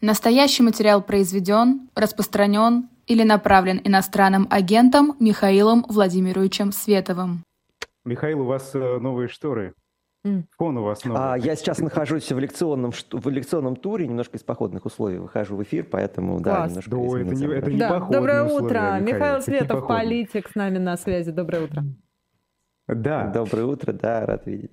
Настоящий материал произведен, распространен или направлен иностранным агентом Михаилом Владимировичем Световым. Михаил, у вас э, новые шторы. Фон у вас новый. А, я сейчас нахожусь в лекционном, в лекционном туре, немножко из походных условий выхожу в эфир, поэтому да, Класс. немножко Да, это не, это не Да. Доброе условия, утро. Михаил. Михаил Светов, политик, с нами на связи. Доброе утро. Да. Доброе утро, да, рад видеть.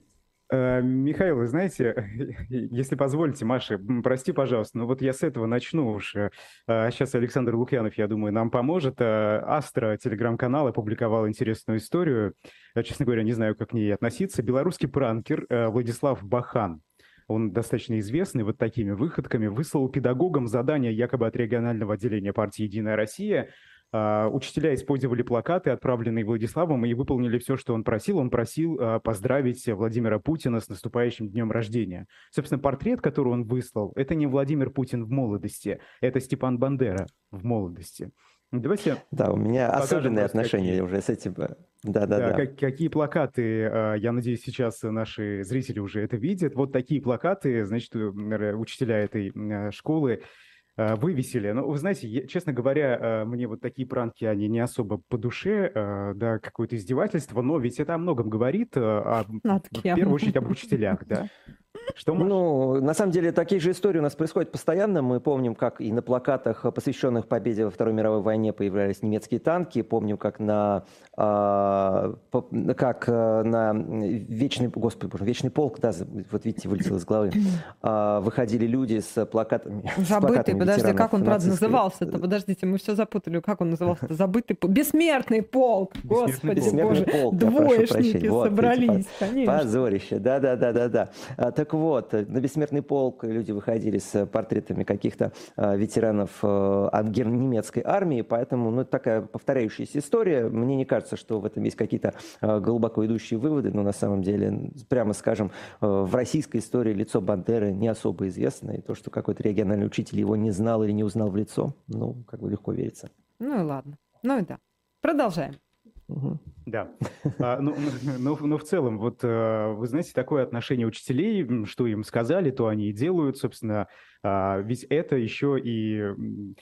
Э, Михаил, вы знаете, если позволите, Маша, прости, пожалуйста, но вот я с этого начну уж. Сейчас Александр Лукьянов, я думаю, нам поможет. Э, Астра, телеграм-канал, опубликовал интересную историю. Э, Честно говоря, не знаю, как к ней относиться. Белорусский пранкер э, Владислав Бахан, он достаточно известный вот такими выходками, выслал педагогам задание якобы от регионального отделения партии «Единая Россия», а, Учителя использовали плакаты, отправленные Владиславом, и выполнили все, что он просил. Он просил а, поздравить Владимира Путина с наступающим днем рождения. Собственно, портрет, который он выслал, это не Владимир Путин в молодости, это Степан Бандера в молодости. Давайте Да, у меня особенные отношения какие. уже с этим. э, Да, да, Да, да. как- какие плакаты, а, я надеюсь, сейчас наши зрители уже это видят. Вот такие плакаты, значит, э, учителя этой м, школы а, вывесили. Но вы знаете, я- честно говоря, а, мне вот такие пранки, они не особо по душе, а, да, какое-то издевательство, но ведь это о многом говорит, о- в первую очередь об учителях, да? Что? Ну, на самом деле, такие же истории у нас происходят постоянно. Мы помним, как и на плакатах, посвященных победе во Второй мировой войне, появлялись немецкие танки. Помним, как на, а, по- как э, на вечный, господи, боже, вечный полк, да, вот видите, вылетел из головы, а, выходили люди с плакатами. с Забытый, плакатами подожди, как он, правда, назывался-то? Подождите, мы все запутали. Как он назывался? Забытый полк. Бессмертный полк. Господи Бессмертный боже. полк, Двоечники. Вот, видите, собрались, конечно. Позорище, да-да-да-да-да. Так вот, э, на бессмертный полк люди выходили с портретами каких-то ветеранов э, ан- ген- немецкой армии, поэтому, ну, такая повторяющаяся история. Мне не кажется, что в этом есть какие-то глубоко идущие выводы, но на самом деле, прямо скажем, э, в российской истории лицо Бандеры не особо известно, и то, что какой-то региональный учитель его не знал или не узнал в лицо, ну, как бы легко верится. Ну и ладно. Ну и да. Продолжаем. Мгм. Да. А, ну, ну, ну, в целом, вот э, вы знаете, такое отношение учителей, что им сказали, то они и делают, собственно. А, Ведь это еще и м,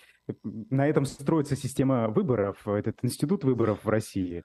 на этом строится система выборов, этот институт выборов в России.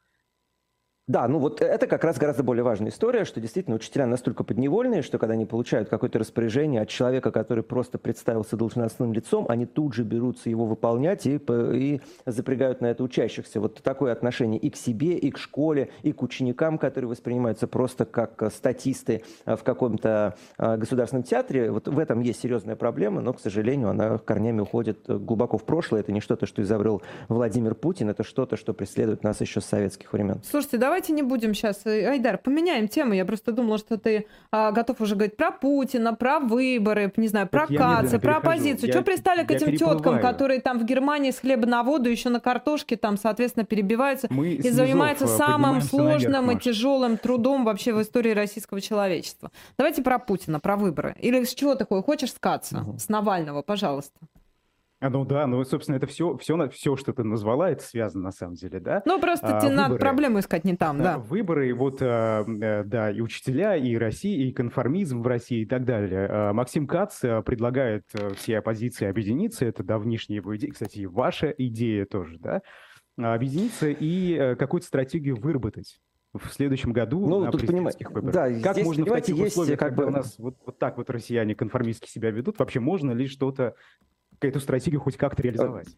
Да, ну вот это как раз гораздо более важная история, что действительно учителя настолько подневольные, что когда они получают какое-то распоряжение от человека, который просто представился должностным лицом, они тут же берутся его выполнять и, и запрягают на это учащихся. Вот такое отношение и к себе, и к школе, и к ученикам, которые воспринимаются просто как э, статисты э, в каком-то э, государственном театре. Вот в этом есть серьезная проблема, но, к сожалению, она корнями уходит глубоко в прошлое. Это не что-то, что изобрел Владимир Путин, это что-то, что преследует нас еще с советских времен. Слушайте, давайте не будем сейчас, Айдар, поменяем тему. Я просто думала, что ты а, готов уже говорить про Путина, про выборы, не знаю, про медленно про оппозицию. Что пристали к этим теткам, которые там в Германии с хлеба на воду, еще на картошке там, соответственно, перебиваются Мы и с занимаются э, самым поднимаемся наверх, сложным и тяжелым трудом вообще в истории российского человечества. Давайте про Путина, про выборы. Или с чего такое? Хочешь скаться? Мгм. С Навального, пожалуйста. А, ну да, ну, собственно, это все, все, все, что ты назвала, это связано на самом деле, да? Ну, просто А, тебе надо выборы. проблему искать не там, А, да. Выборы, вот, а, э, да, и учителя, и Россия, и конформизм в России и так далее. А, Максим Кац а, предлагает а, всей оппозиции объединиться, это давнишняя его идея, кстати, и ваша идея тоже, да, А, объединиться и э, какую-то стратегию выработать в следующем году Ну, на тут президентских понимаете, выборах. да, как здесь, можно в таких есть условиях, как когда бы- у нас вот, вот так вот россияне конформистски себя ведут, вообще можно ли что-то, эту стратегию хоть как-то реализовать?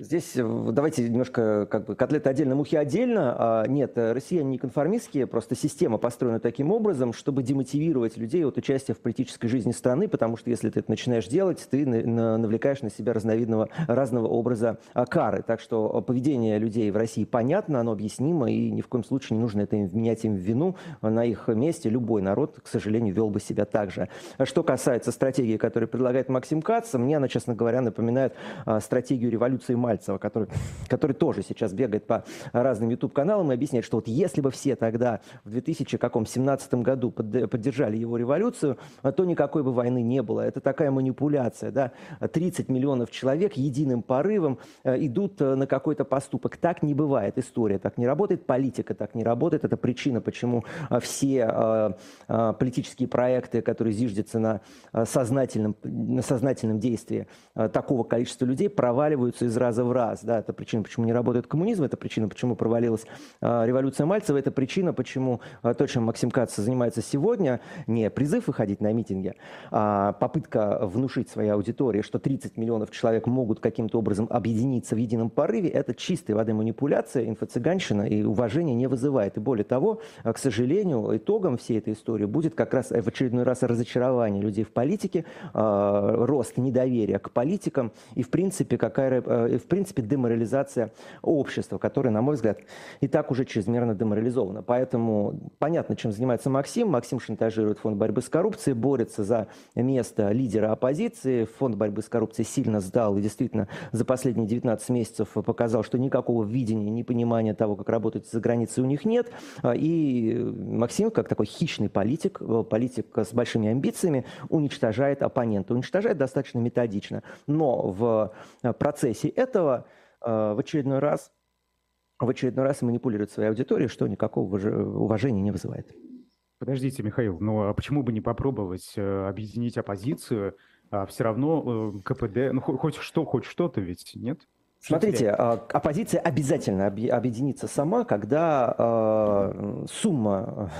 Здесь э, давайте немножко как бы котлеты отдельно, мухи отдельно. А, Нет, э, россияне не конформистские, просто система построена таким образом, чтобы демотивировать людей от участия в политической жизни страны, потому что если ты это начинаешь делать, ты на- на- навлекаешь на себя разновидного, разного образа а, кары. Так что э, поведение людей в России понятно, оно объяснимо, и ни в коем случае не нужно это им вменять им в вину. На их месте любой народ, к сожалению, вел бы себя так же. Что касается стратегии, которую предлагает Максим Кац, мне она, честно говоря, напоминает а, стратегию революции Мальцева, который, который тоже сейчас бегает по разным YouTube-каналам и объясняет, что вот если бы все тогда в 2017 году поддержали его революцию, то никакой бы войны не было. Это такая манипуляция. Да? 30 миллионов человек единым порывом э, идут э, на какой-то поступок. Так не бывает. История так не работает, политика так не работает. Это причина, почему э, все политические проекты, которые зиждятся на сознательном, на сознательном действии такого количества людей, проваливаются из раза в раз. Да? Это причина, почему не работает коммунизм, это причина, почему провалилась революция Мальцева, это причина, почему то, чем Максим Кац занимается сегодня, не призыв выходить на митинги, а попытка внушить своей аудитории, что 30 миллионов человек могут каким-то образом объединиться в едином порыве, это чистой воды манипуляция, инфо-цыганщина и уважение не вызывает. И более того, к сожалению, итогом всей этой истории будет как раз в очередной раз разочарование людей в политике, а, рост недоверия к политикам и, в принципе, какая, э, принципе, деморализация общества, которое, на мой взгляд, и так уже чрезмерно деморализовано. Поэтому понятно, чем занимается Максим. Максим шантажирует фонд борьбы с коррупцией, борется за место лидера оппозиции. Фонд борьбы с коррупцией сильно сдал и действительно за последние 19 месяцев показал, что никакого видения, ни понимания того, как работать за границей у них нет. И Максим, как такой хищный политик, политик с большими амбициями, уничтожает оппонента. Уничтожает достаточно методично. Но в процессе этого э, в очередной раз в очередной раз манипулирует своей аудиторией, что никакого уважения не вызывает. Подождите, Михаил, ну а почему бы не попробовать э, объединить оппозицию? А все равно э, КПД, ну хоть что, хоть что-то ведь, нет? Смотрите, а, оппозиция обязательно объединится сама, когда э, сумма...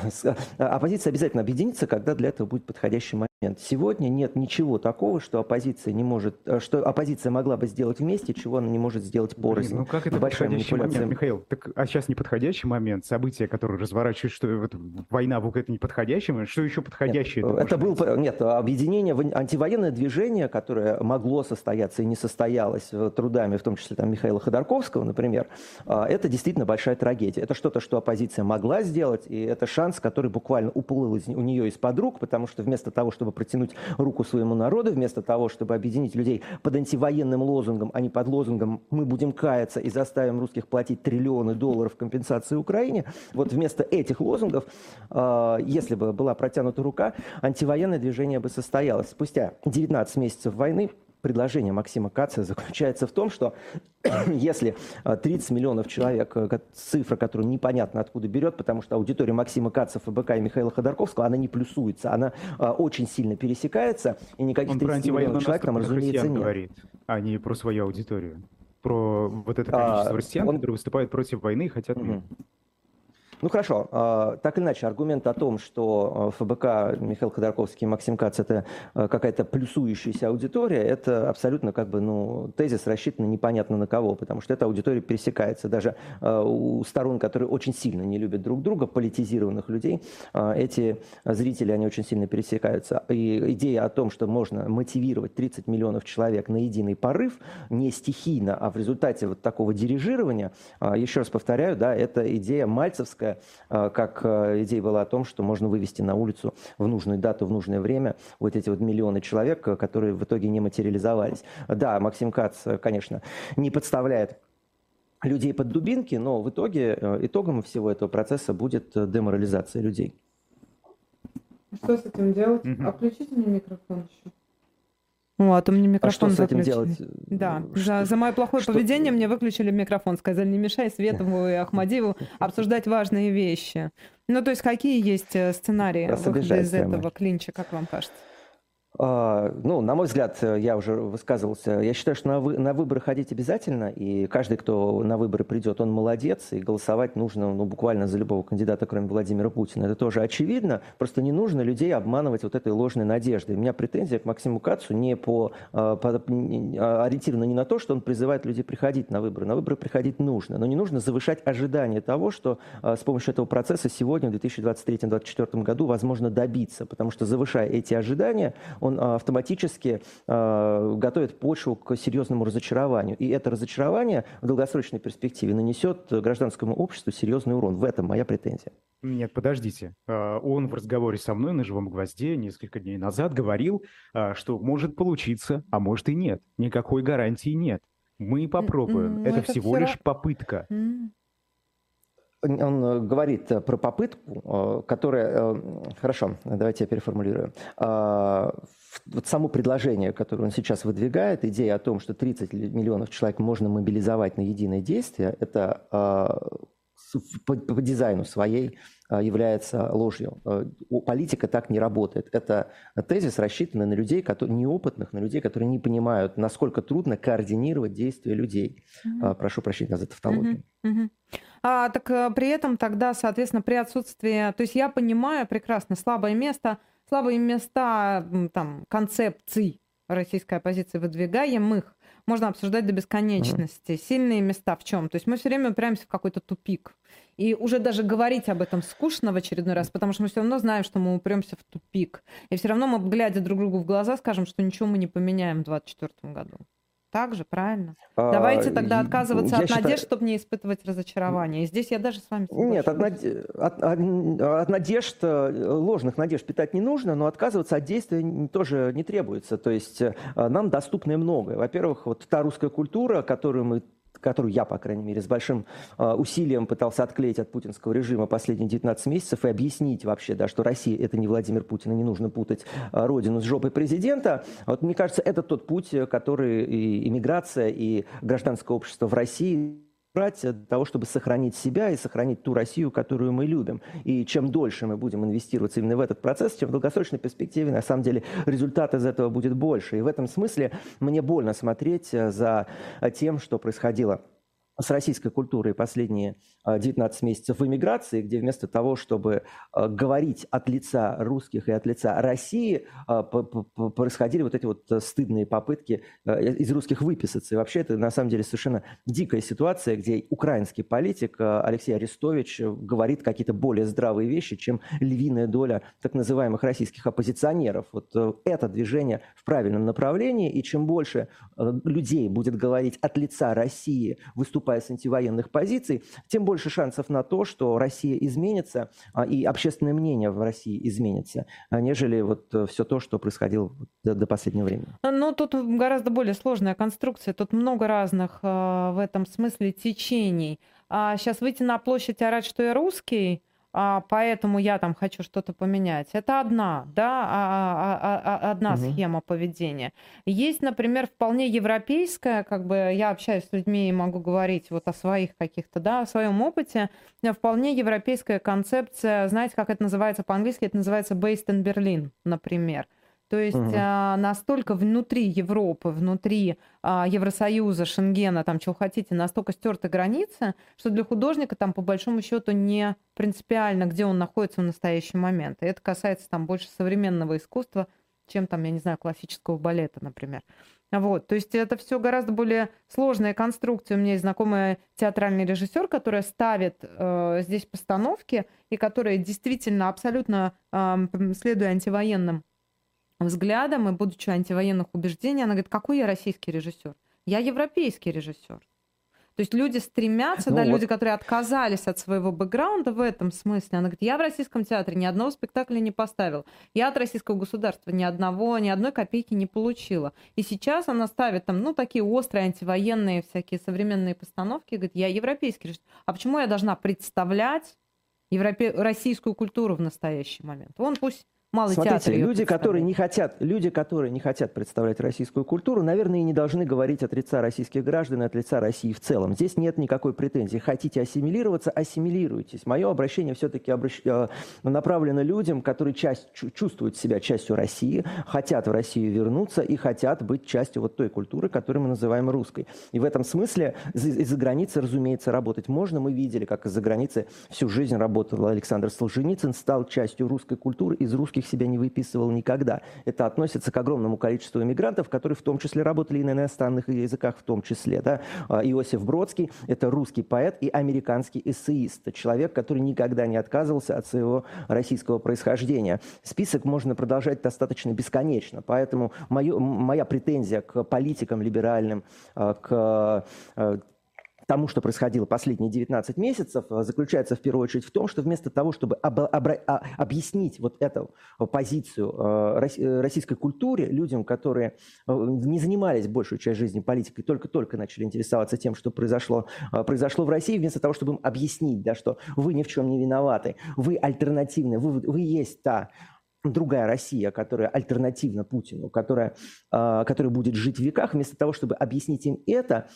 Оппозиция обязательно объединится, когда для этого будет подходящий момент. Сегодня нет ничего такого, что оппозиция не может, э, что оппозиция могла бы сделать вместе, чего она не может сделать порознь. ну как это Большая подходящий момент, Михаил? Так, а сейчас не подходящий момент, события, которые разворачивают, что вот, война в это не подходящий момент, что еще подходящее? Нет, это, был, нет, объединение, антивоенное движение, которое могло состояться и не состоялось трудами, в том числе там Михаила Ходорковского, например, а, это действительно большая трагедия. Это что-то, что оппозиция могла сделать, и это шанс, который буквально уплыл из, у нее из-под рук, потому что вместо того, чтобы чтобы протянуть руку своему народу, вместо того, чтобы объединить людей под антивоенным лозунгом, а не под лозунгом «мы будем каяться и заставим русских платить триллионы долларов компенсации Украине», вот вместо этих лозунгов, а, если бы была протянута рука, антивоенное движение бы состоялось. Спустя 19 месяцев войны предложение Максима Каца заключается в том, что если 30 а, миллионов человек, э, цифра, которую непонятно откуда берет, потому что аудитория Максима Каца, ФБК и Михаила Ходорковского, она не плюсуется, она а, очень сильно пересекается, и никаких Он 30 миллионов человек там, разумеется, нет. говорит, а не про свою аудиторию. Про вот это количество а, россиян, он... которые выступают против войны и хотят мира. Ну хорошо, а, так или иначе, аргумент о том, что а, ФБК Михаил Ходорковский и Максим Кац это а, какая-то плюсующаяся аудитория, это абсолютно как бы, ну, тезис рассчитан непонятно на кого, потому что эта аудитория пересекается. Даже у сторон, которые очень сильно не любят друг друга, политизированных людей, эти зрители, они очень сильно пересекаются. И идея о том, что можно мотивировать 30 миллионов человек на единый порыв, не стихийно, а в результате вот такого дирижирования, еще раз повторяю, да, это идея мальцевская, Маяковская, э, как э, идея была о том, что можно вывести на улицу в нужную дату, в нужное время вот эти вот миллионы человек, э, которые в итоге не материализовались. Да, Максим Кац, конечно, не подставляет людей под дубинки, но в итоге итогом всего этого процесса будет деморализация людей. Что с этим делать? Угу. А включите мне микрофон еще. О, а то мне микрофон а что с этим делать? Да, за, за мое плохое что? поведение мне выключили микрофон. Сказали, не мешай Светову и Ахмадиеву обсуждать важные вещи. Ну, то есть какие есть э, сценарии выхода из этого клинча, как вам кажется? А, ну, на мой взгляд, я уже высказывался, я считаю, что на, вы, на выборы ходить обязательно, и каждый, кто на выборы придет, он молодец, и голосовать нужно ну, буквально за любого кандидата, кроме Владимира Путина. Это тоже очевидно, просто не нужно людей обманывать вот этой ложной надеждой. У меня претензия к Максиму Кацу не по, а, по а, ориентирована не на то, что он призывает людей приходить на выборы. На выборы приходить нужно, но не нужно завышать ожидания того, что с помощью этого процесса сегодня, в 2023-2024 году, возможно добиться, потому что завышая эти ожидания, а, автоматически а, готовит почву к серьезному разочарованию. И это разочарование в долгосрочной перспективе нанесет гражданскому обществу серьезный урон. В этом моя претензия. Нет, подождите. А, он в разговоре со мной на «Живом гвозде» несколько дней назад говорил, что может получиться, а может и нет. Никакой гарантии нет. Мы попробуем. Это, это всего лишь попытка. Он э, говорит э, про попытку, которая... Хорошо, давайте я переформулирую. Вот само предложение, которое он сейчас выдвигает, идея о том, что 30 миллионов человек можно мобилизовать на единое действие, это по, дизайну своей является ложью. А, политика так не работает. Это тезис, рассчитанный на людей, которые, неопытных, на людей, которые не понимают, насколько трудно координировать действия людей. Mm-hmm. Прошу прощения за тавтологию. Mm-hmm. Mm-hmm. А, так э, при этом тогда, соответственно, при отсутствии... То есть я понимаю прекрасно слабое место, слабые места там, концепций российской оппозиции выдвигаемых, можно обсуждать до бесконечности. Mm-hmm. Сильные места в чем? То есть мы все время упираемся в какой-то тупик. И уже даже говорить об этом скучно в очередной раз, потому что мы все равно знаем, что мы упремся в тупик. И все равно мы, глядя друг другу в глаза, скажем, что ничего мы не поменяем в 2024 году. Так же, правильно? А, Давайте тогда отказываться от считаю... надежд, чтобы не испытывать разочарование. И здесь я даже с вами соглашусь. Нет, от, над... от, от, от надежд, э, ложных надежд питать не нужно, но отказываться от действия тоже не требуется. То есть э, нам доступно многое. Во-первых, вот та русская культура, которую мы которую я, по крайней мере, с большим э, усилием пытался отклеить от путинского режима последние 19 месяцев и объяснить вообще, да, что Россия – это не Владимир Путин, и не нужно путать э, родину с жопой президента. Вот мне кажется, это тот путь, который и иммиграция, и гражданское общество в России брать для того, чтобы сохранить себя и сохранить ту Россию, которую мы любим. И чем дольше мы будем инвестироваться именно в этот процесс, тем в долгосрочной перспективе, на самом деле, результат из этого будет больше. И в этом смысле мне больно смотреть за тем, что происходило с российской культурой последние 19 а, месяцев в эмиграции, где вместо того, чтобы а, говорить от лица русских и от лица России, а, происходили вот эти вот стыдные попытки из русских выписаться. И вообще это на самом деле совершенно дикая ситуация, где украинский политик Алексей Арестович говорит какие-то более здравые вещи, чем львиная доля так называемых российских оппозиционеров. Вот э, это движение в правильном направлении, и чем больше э, людей будет говорить от лица России, выступать выступая с антивоенных позиций, тем больше шансов на то, что Россия изменится а, и общественное мнение в России изменится, а, нежели вот э, все то, что происходило до, последнего времени. Ну, тут гораздо более сложная конструкция, тут много разных э, в этом смысле течений. А сейчас выйти на площадь орать, что я русский, поэтому я там хочу что-то поменять. Это одна, да, а, а, а, одна угу. схема поведения. Есть, например, вполне европейская, как бы я общаюсь с людьми и могу говорить вот о своих каких-то, да, о своем опыте, вполне европейская концепция, знаете, как это называется по-английски, это называется based in Berlin, например. То есть угу. а, настолько внутри Европы, внутри а, Евросоюза, Шенгена, там чего хотите, настолько стерты границы, что для художника там по большому счету не принципиально, где он находится в настоящий момент. И это касается там больше современного искусства, чем там, я не знаю, классического балета, например. Вот, то есть это все гораздо более сложная конструкция. У меня есть знакомый театральный режиссер, который ставит э, здесь постановки и который действительно абсолютно, э, следуя антивоенным взглядом и будучи антивоенных убеждений, она говорит, какой я российский режиссер? Я европейский режиссер. То есть люди стремятся, ну, да, вот. люди, которые отказались от своего бэкграунда в этом смысле. Она говорит, я в российском театре ни одного спектакля не поставил. Я от российского государства ни одного, ни одной копейки не получила. И сейчас она ставит там, ну, такие острые антивоенные всякие современные постановки. Говорит, я европейский режиссер. А почему я должна представлять европе... российскую культуру в настоящий момент? Он пусть Малый Смотрите, театр люди, которые не хотят, люди, которые не хотят представлять российскую культуру, наверное, и не должны говорить от лица российских граждан и от лица России в целом. Здесь нет никакой претензии. Хотите ассимилироваться, ассимилируйтесь. Мое обращение все-таки обращ... Э, направлено людям, которые часть, чувствуют себя частью России, хотят в Россию вернуться и хотят быть частью вот той культуры, которую мы называем русской. И в этом смысле из-за границы, разумеется, работать можно. Мы видели, как из-за границы всю жизнь работал Александр Солженицын, стал частью русской культуры, из русских русских себя не выписывал никогда. Это относится к огромному количеству иммигрантов, которые в том числе работали и на иностранных языках в том числе. Да? А, Иосиф Бродский – это русский поэт и американский эссеист. Человек, который никогда не отказывался от своего российского происхождения. Список можно продолжать достаточно бесконечно. Поэтому мою, моя претензия к политикам либеральным, а, к а, тому, что происходило последние 19 месяцев, э, заключается в первую очередь в том, что вместо того, чтобы об, обра- а, объяснить вот эту позицию э, э, российской культуре людям, которые не занимались большую часть жизни политикой, только-только начали интересоваться тем, что произошло, произошло в России, вместо того, чтобы им объяснить, да, что вы ни в чем не виноваты, вы альтернативны, вы, вы есть та другая Россия, которая альтернативна Путину, которая, которая будет жить в веках, вместо того, чтобы объяснить им это,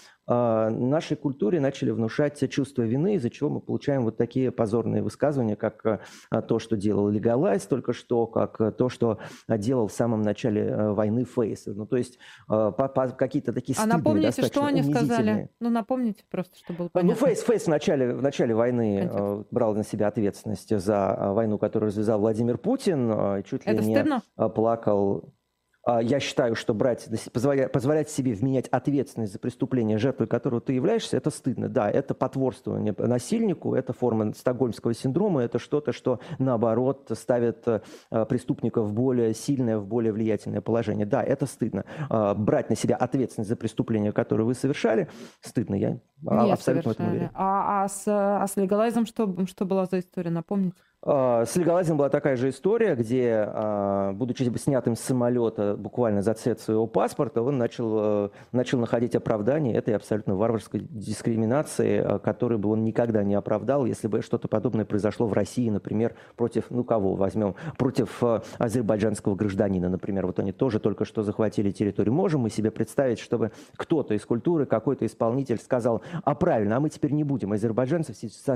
нашей культуре начали внушать чувство вины, из-за чего мы получаем вот такие позорные высказывания, как а, то, что делал Легалайз только что, как то, что делал в самом начале э, войны Фейс. Ну, то есть а, какие-то такие стыдные, А напомните, что они сказали? Ну, напомните просто, что было ну, понятно. Ну, Фейс, Фейс в начале, в начале войны Контекст. брал на себя ответственность за войну, которую развязал Владимир Путин, чуть ли Это не стыдно? плакал а, я считаю, что брать, позволять, позволять себе вменять ответственность за преступление, жертвой которого ты являешься, это стыдно. Да, это потворствование насильнику, это форма стокгольмского синдрома, это что-то, что, наоборот, ставит э, преступника в более сильное, в более влиятельное положение. Да, это стыдно. А, брать на себя ответственность за преступление, которое вы совершали, стыдно. Я Нет, абсолютно совершали. в этом уверен. А, а, с, а с легалайзом что, что была за история, напомните? А, с легалайзом была такая же история, где, а, будучи снятым с самолета буквально за цвет своего паспорта, он начал, э, начал находить оправдание этой абсолютно варварской дискриминации, э, которую бы он никогда не оправдал, если бы что-то подобное произошло в России, например, против, ну кого возьмем, против э, азербайджанского гражданина, например. Вот они тоже только что захватили территорию. Можем мы себе представить, чтобы кто-то из культуры, какой-то исполнитель сказал, а правильно, а мы теперь не будем азербайджанцев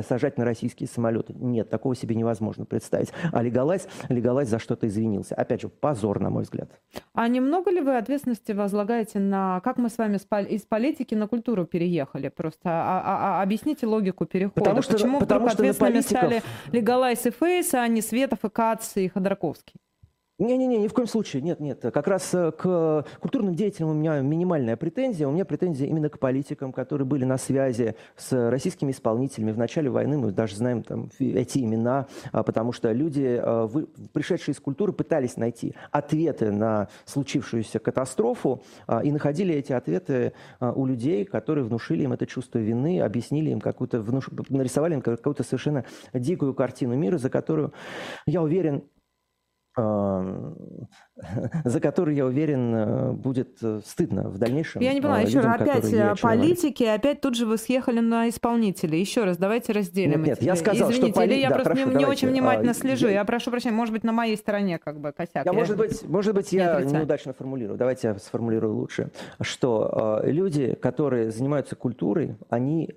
сажать на российские самолеты. Нет, такого себе невозможно невозможно представить. А Легалайз, Легалайз за что-то извинился. Опять же, позор, на мой взгляд. А немного ли вы ответственности возлагаете на... Как мы с вами из политики на культуру переехали? Просто а, а, а, объясните логику перехода. Потому что, Почему потому вдруг что ответственными политиков... стали Легалайз и Фейс, а не Светов и Кац и Ходорковский? Не-не-не, ни в коем случае, нет, нет. Как раз э, к культурным деятелям у меня минимальная претензия. У меня претензия именно к политикам, которые были на связи с российскими исполнителями в начале войны. Мы даже знаем там эти имена, а, потому что люди, э, пришедшие из культуры, пытались найти ответы на случившуюся катастрофу а, и находили эти ответы а, у людей, которые внушили им это чувство вины, объяснили им какую-то, внуш... нарисовали им какую-то совершенно дикую картину мира, за которую, я уверен, за который, я уверен, э, будет э, стыдно в дальнейшем. Я не понимаю, э, еще раз, опять политики, опять тут же вы съехали на исполнителей. Еще раз, давайте разделим. Нет, нет я сказал, Извините, что... Поли... или я да, просто хорошо, не, не очень внимательно а, слежу. Я... я прошу прощения, может быть, на моей стороне как бы косяк. Я, я... Может быть, может быть я неудачно формулирую. Давайте я сформулирую лучше. Что э, люди, которые занимаются культурой, они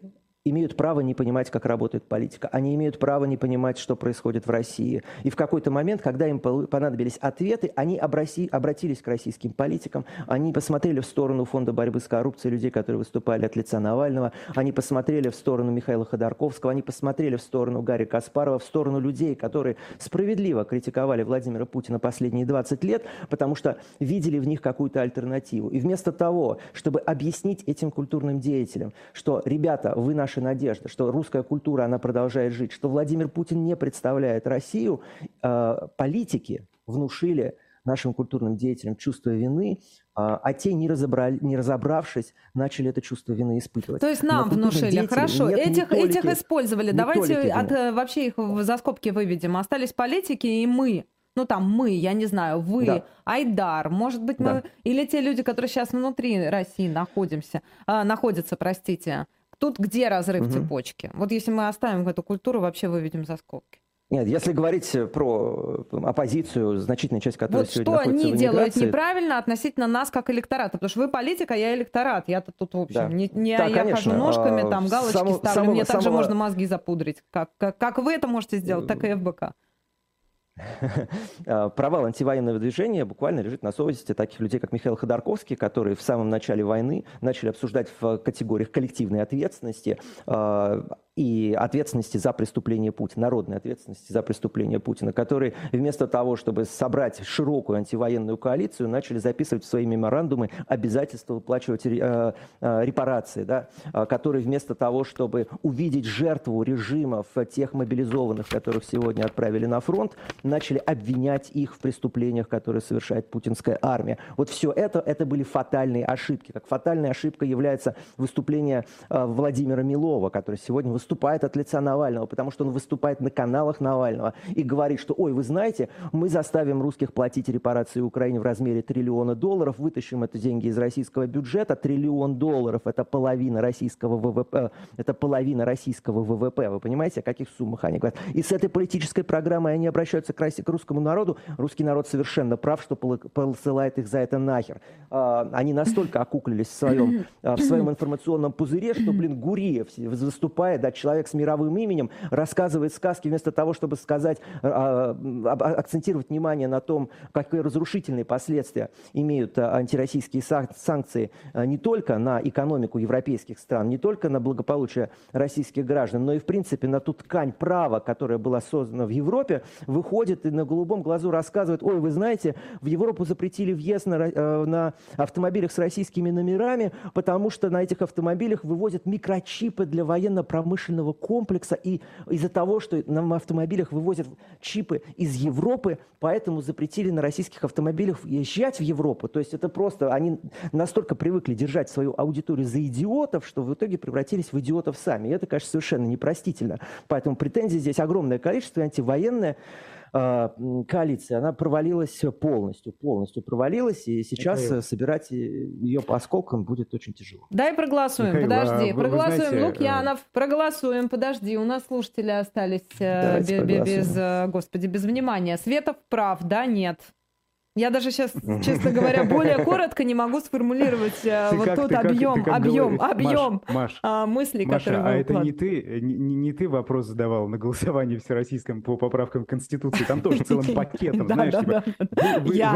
имеют право не понимать, как работает политика. Они имеют право не понимать, что происходит в России. И в какой-то момент, когда им понадобились ответы, они обратились к российским политикам, они посмотрели в сторону Фонда борьбы с коррупцией людей, которые выступали от лица Навального, они посмотрели в сторону Михаила Ходорковского, они посмотрели в сторону Гарри Каспарова, в сторону людей, которые справедливо критиковали Владимира Путина последние 20 лет, потому что видели в них какую-то альтернативу. И вместо того, чтобы объяснить этим культурным деятелям, что, ребята, вы наши наша надежда, что русская культура, она продолжает жить, что Владимир Путин не представляет Россию, э, политики внушили нашим культурным деятелям чувство вины, а, а те, не, разобрали, не разобравшись, начали это чувство вины испытывать. То есть нам внушили, хорошо, этих, толики, этих использовали, давайте от, э, вообще их за скобки выведем, остались политики и мы, ну там мы, я не знаю, вы, да. Айдар, может быть мы, да. или те люди, которые сейчас внутри России находимся, э, находятся, простите, Тут где разрыв угу. цепочки? Вот если мы оставим эту культуру, вообще выведем за скобки. Нет, если говорить про оппозицию, значительная часть которой вот сегодня что они делают неправильно относительно нас как электората? Потому что вы политика, я электорат. Я-то тут, в общем, да. не, не да, я конечно. хожу ножками, там галочки само, ставлю. Само, Мне самого... также можно мозги запудрить. Как, как, как вы это можете сделать, так и ФБК. А, провал антивоенного движения буквально лежит на совести таких людей, как Михаил Ходорковский, которые в самом начале войны начали обсуждать в категориях коллективной ответственности а, и ответственности за преступление Путина, народной ответственности за преступление Путина, которые вместо того, чтобы собрать широкую антивоенную коалицию, начали записывать в свои меморандумы обязательства выплачивать э, э, репарации, да, э, которые вместо того, чтобы увидеть жертву режимов тех мобилизованных, которых сегодня отправили на фронт, начали обвинять их в преступлениях, которые совершает путинская армия. Вот все это, это были фатальные ошибки. Как фатальная ошибка является выступление Владимира Милова, который сегодня выступает от лица Навального, потому что он выступает на каналах Навального и говорит, что, ой, вы знаете, мы заставим русских платить репарации Украине в размере триллиона долларов, вытащим это деньги из российского бюджета, триллион долларов – это половина российского ВВП, это половина российского ВВП, вы понимаете, о каких суммах они говорят. И с этой политической программой они обращаются к, к русскому народу, русский народ совершенно прав, что посылает их за это нахер. А, они настолько окуклились в своем, а, в своем информационном пузыре, что, блин, Гуриев выступает, да, человек с мировым именем рассказывает сказки вместо того, чтобы сказать, а, акцентировать внимание на том, какие разрушительные последствия имеют антироссийские санкции не только на экономику европейских стран, не только на благополучие российских граждан, но и, в принципе, на ту ткань права, которая была создана в Европе, выходит и на голубом глазу рассказывает, ой, вы знаете, в Европу запретили въезд на, на автомобилях с российскими номерами, потому что на этих автомобилях вывозят микрочипы для военно-промышленного промышленного комплекса, и из-за того, что на автомобилях вывозят чипы из Европы, поэтому запретили на российских автомобилях езжать в Европу. То есть это просто, они настолько привыкли держать свою аудиторию за идиотов, что в итоге превратились в идиотов сами. И это, конечно, совершенно непростительно. Поэтому претензий здесь огромное количество, антивоенное. А, коалиция, она провалилась полностью, полностью провалилась, и сейчас Михаил. собирать ее по осколкам будет очень тяжело. Дай проголосуем, Михаил, подожди, а вы, проголосуем, вы знаете, Лукьянов, проголосуем, подожди, у нас слушатели остались э, без, без, э, господи, без внимания. Светов прав, да, нет? Я даже сейчас, честно говоря, более коротко не могу сформулировать э, вот тот объем, объем, объем а, мыслей, которые а это не ты, не ты вопрос задавал на голосовании всероссийском по поправкам Конституции, там тоже целым пакетом, знаешь, типа, я,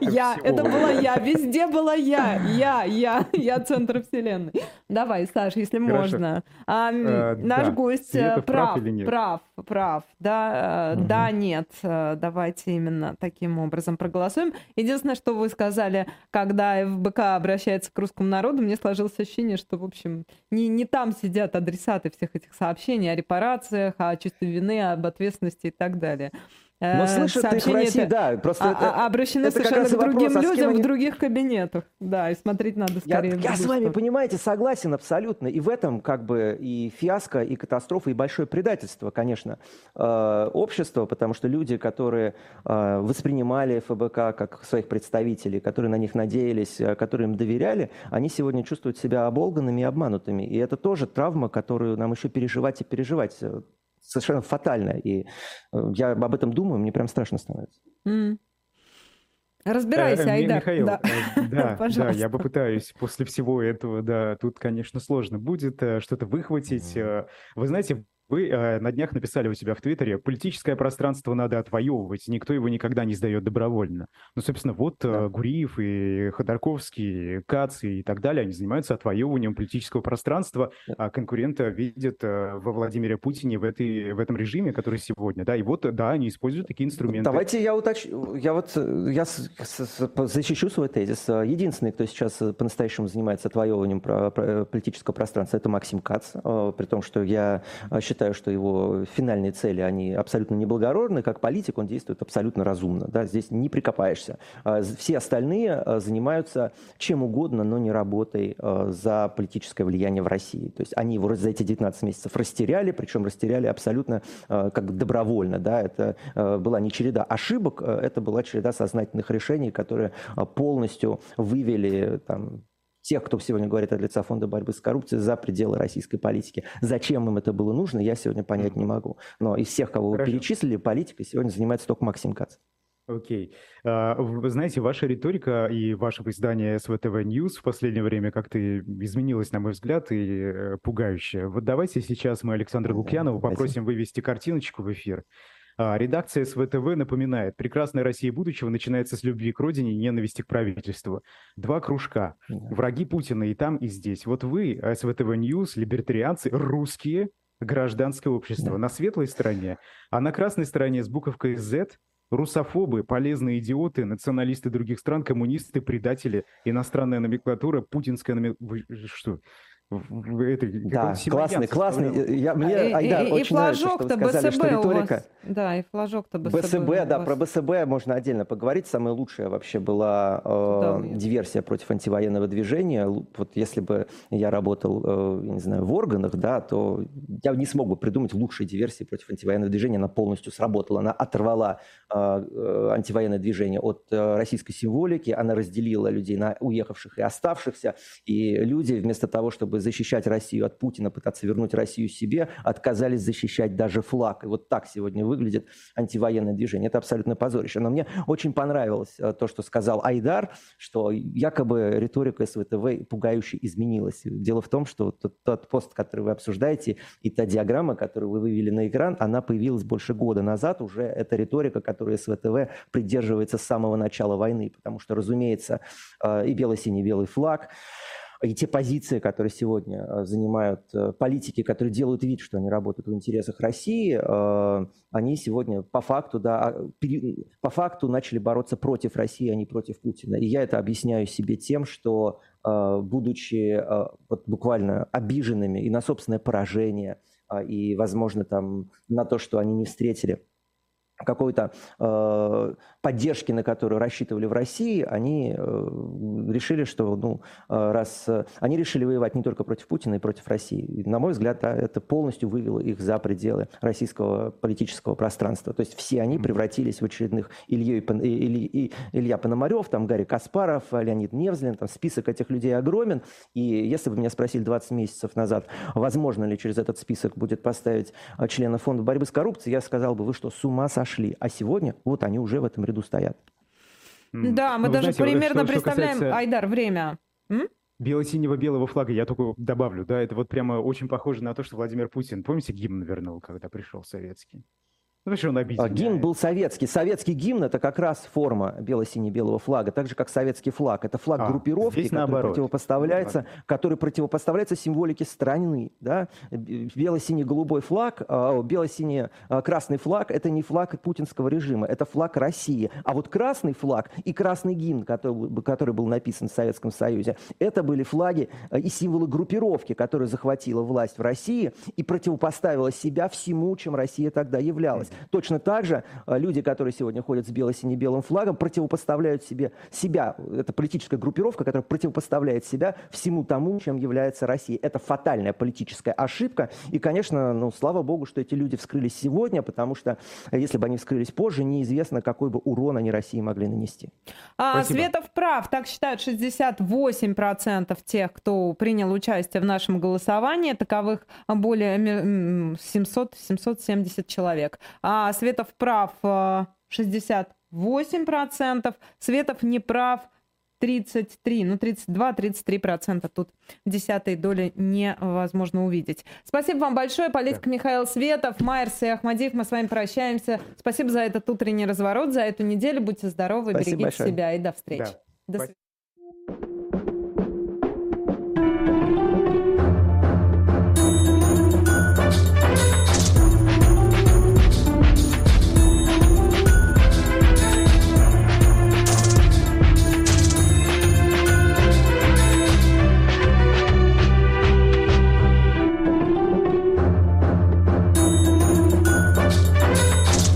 я, это была я, везде была я, я, я, я центр вселенной. Давай, Саш, если можно. Э, наш гость э, прав, прав, прав, да, да, нет, давайте именно таким образом образом проголосуем. Единственное, что вы сказали, когда ФБК обращается к русскому народу, мне сложилось ощущение, что, в общем, не, не там сидят адресаты всех этих сообщений о репарациях, о чувстве вины, об ответственности и так далее. Но э, слышат их в России, это, да. Просто а, это, обращены это совершенно к другим вопрос, а людям они... в других кабинетах. Да, и смотреть надо скорее. Я, я с вами, понимаете, согласен абсолютно. И в этом как бы и фиаско, и катастрофа, и большое предательство, конечно, э, общества, потому что люди, которые э, воспринимали ФБК как своих представителей, которые на них надеялись, которые им доверяли, они сегодня чувствуют себя оболганными и обманутыми. И это тоже травма, которую нам еще переживать и переживать совершенно фатально. И э, я об этом думаю, мне прям страшно становится. Mm. Разбирайся, э, Айдар. Михаил, да, э, да, да, я попытаюсь после всего этого, да, тут, конечно, сложно будет что-то выхватить. Вы знаете, вы э, на днях написали у себя в Твиттере, политическое пространство надо отвоевывать, никто его никогда не сдает добровольно. Ну, собственно, вот э, да. Гуриев и Ходорковский, Кац и так далее, они занимаются отвоевыванием политического пространства, да. а конкурента видят э, во Владимире Путине в, этой, в этом режиме, который сегодня, да, и вот, да, они используют такие инструменты. Давайте я уточню, я вот, э, я с, с, защищу свой тезис. Единственный, кто сейчас э, по-настоящему занимается отвоевыванием про, про, политического пространства, это Максим Кац, при том, что я считаю, считаю, что его финальные цели, они абсолютно неблагородны. Как политик он действует абсолютно разумно. Да? Здесь не прикопаешься. А, все остальные а, занимаются чем угодно, но не работой а, за политическое влияние в России. То есть они его за эти 19 месяцев растеряли, причем растеряли абсолютно как добровольно. Да? Это была не череда ошибок, это была череда сознательных решений, которые полностью вывели там, тех, кто сегодня говорит от лица Фонда борьбы с коррупцией, за пределы российской политики. Зачем им это было нужно, я сегодня понять не могу. Но из всех, кого Хорошо. вы перечислили, политикой сегодня занимается только Максим Кац. Окей. А, вы знаете, ваша риторика и ваше издание СВТВ News в последнее время как-то изменилась, на мой взгляд, и э, пугающе. Вот давайте сейчас мы Александра Лукьянова попросим вывести картиночку в эфир. А, редакция СВТВ напоминает, прекрасная Россия будущего начинается с любви к родине и ненависти к правительству. Два кружка. Враги Путина и там, и здесь. Вот вы, SVTV News, либертарианцы, русские, гражданское общество да. на светлой стороне, а на красной стороне с буковкой Z русофобы, полезные идиоты, националисты других стран, коммунисты, предатели, иностранная номенклатура, путинская номенклатура. Что? Это, да, классный, классный. Я, мне, и, Айдар, и, очень и нравится, что вы сказали, БСБ что риторика... Вас, да, и флажок-то БСБ. БСБ, да, про БСБ можно отдельно поговорить. Самая лучшая вообще была э, да, диверсия против антивоенного движения. Вот если бы я работал, э, не знаю, в органах, да, то я не смог бы придумать лучшей диверсии против антивоенного движения. Она полностью сработала. Она оторвала э, э антивоенное движение от э, российской символики. Она разделила людей на уехавших и оставшихся. И люди вместо того, чтобы чтобы защищать Россию от Путина, пытаться вернуть Россию себе, отказались защищать даже флаг. И вот так сегодня выглядит антивоенное движение. Это абсолютно позорище. Но мне очень понравилось э, то, что сказал Айдар, что якобы риторика СВТВ пугающе изменилась. Дело в том, что тот, тот пост, который вы обсуждаете, и та диаграмма, которую вы вывели на экран, она появилась больше года назад. Уже эта риторика, которую СВТВ придерживается с самого начала войны. Потому что, разумеется, э, и бело-синий белый флаг, и те позиции, которые сегодня э, занимают э, политики, которые делают вид, что они работают в интересах России, э, они сегодня по факту, да, а, по факту начали бороться против России, а не против Путина. И я это объясняю себе тем, что будучи вот буквально обиженными и на собственное поражение, и, возможно, там на то, что они не встретили какой-то э, поддержки, на которую рассчитывали в России, они э, решили, что ну, э, раз э, они решили воевать не только против Путина и против России. И, на мой взгляд, да, это полностью вывело их за пределы российского политического пространства. То есть все они превратились в очередных Илью, Ильи, Илья Пономарев, там Гарри Каспаров, Леонид Невзлин, там список этих людей огромен. И если бы меня спросили 20 месяцев назад, возможно ли через этот список будет поставить э, члена фонда борьбы с коррупцией, я сказал бы, вы что, с ума сошли? Пошли. А сегодня вот они уже в этом ряду стоят. Да, мы ну, даже знаете, примерно что, представляем, что касается... Айдар, время. Бело-синего белого флага, я только добавлю, да, это вот прямо очень похоже на то, что Владимир Путин, помните, гимн вернул, когда пришел советский? Ну, что он обидел. Гимн был советский. Советский гимн – это как раз форма бело-сине-белого флага, так же, как советский флаг. Это флаг а, группировки, который наоборот. противопоставляется, который противопоставляется символике страны. Да? Бело-сине-голубой флаг, а, бело-сине-красный флаг – это не флаг путинского режима, это флаг России. А вот красный флаг и красный гимн, который, который был написан в Советском Союзе, это были флаги а, и символы группировки, которая захватила власть в России и противопоставила себя всему, чем Россия тогда являлась. Точно так же э, люди, которые сегодня ходят с бело-сине-белым флагом, противопоставляют себе себя. Это политическая группировка, которая противопоставляет себя всему тому, чем является Россия. Это фатальная политическая ошибка. И, конечно, ну, слава богу, что эти люди вскрылись сегодня, потому что э, если бы они вскрылись позже, неизвестно, какой бы урон они России могли нанести. А, Светов прав. Так считают 68% тех, кто принял участие в нашем голосовании. Таковых более 700-770 человек а Светов прав 68%, э, Светов не прав 33, ну 32-33%. Тут десятой доли невозможно увидеть. Спасибо вам большое. Политик да. Михаил Светов, Майерс и Ахмадиев. Мы с вами прощаемся. Спасибо за этот утренний разворот, за эту неделю. Будьте здоровы, Спасибо берегите большое. себя и до встречи. Да. До свидания.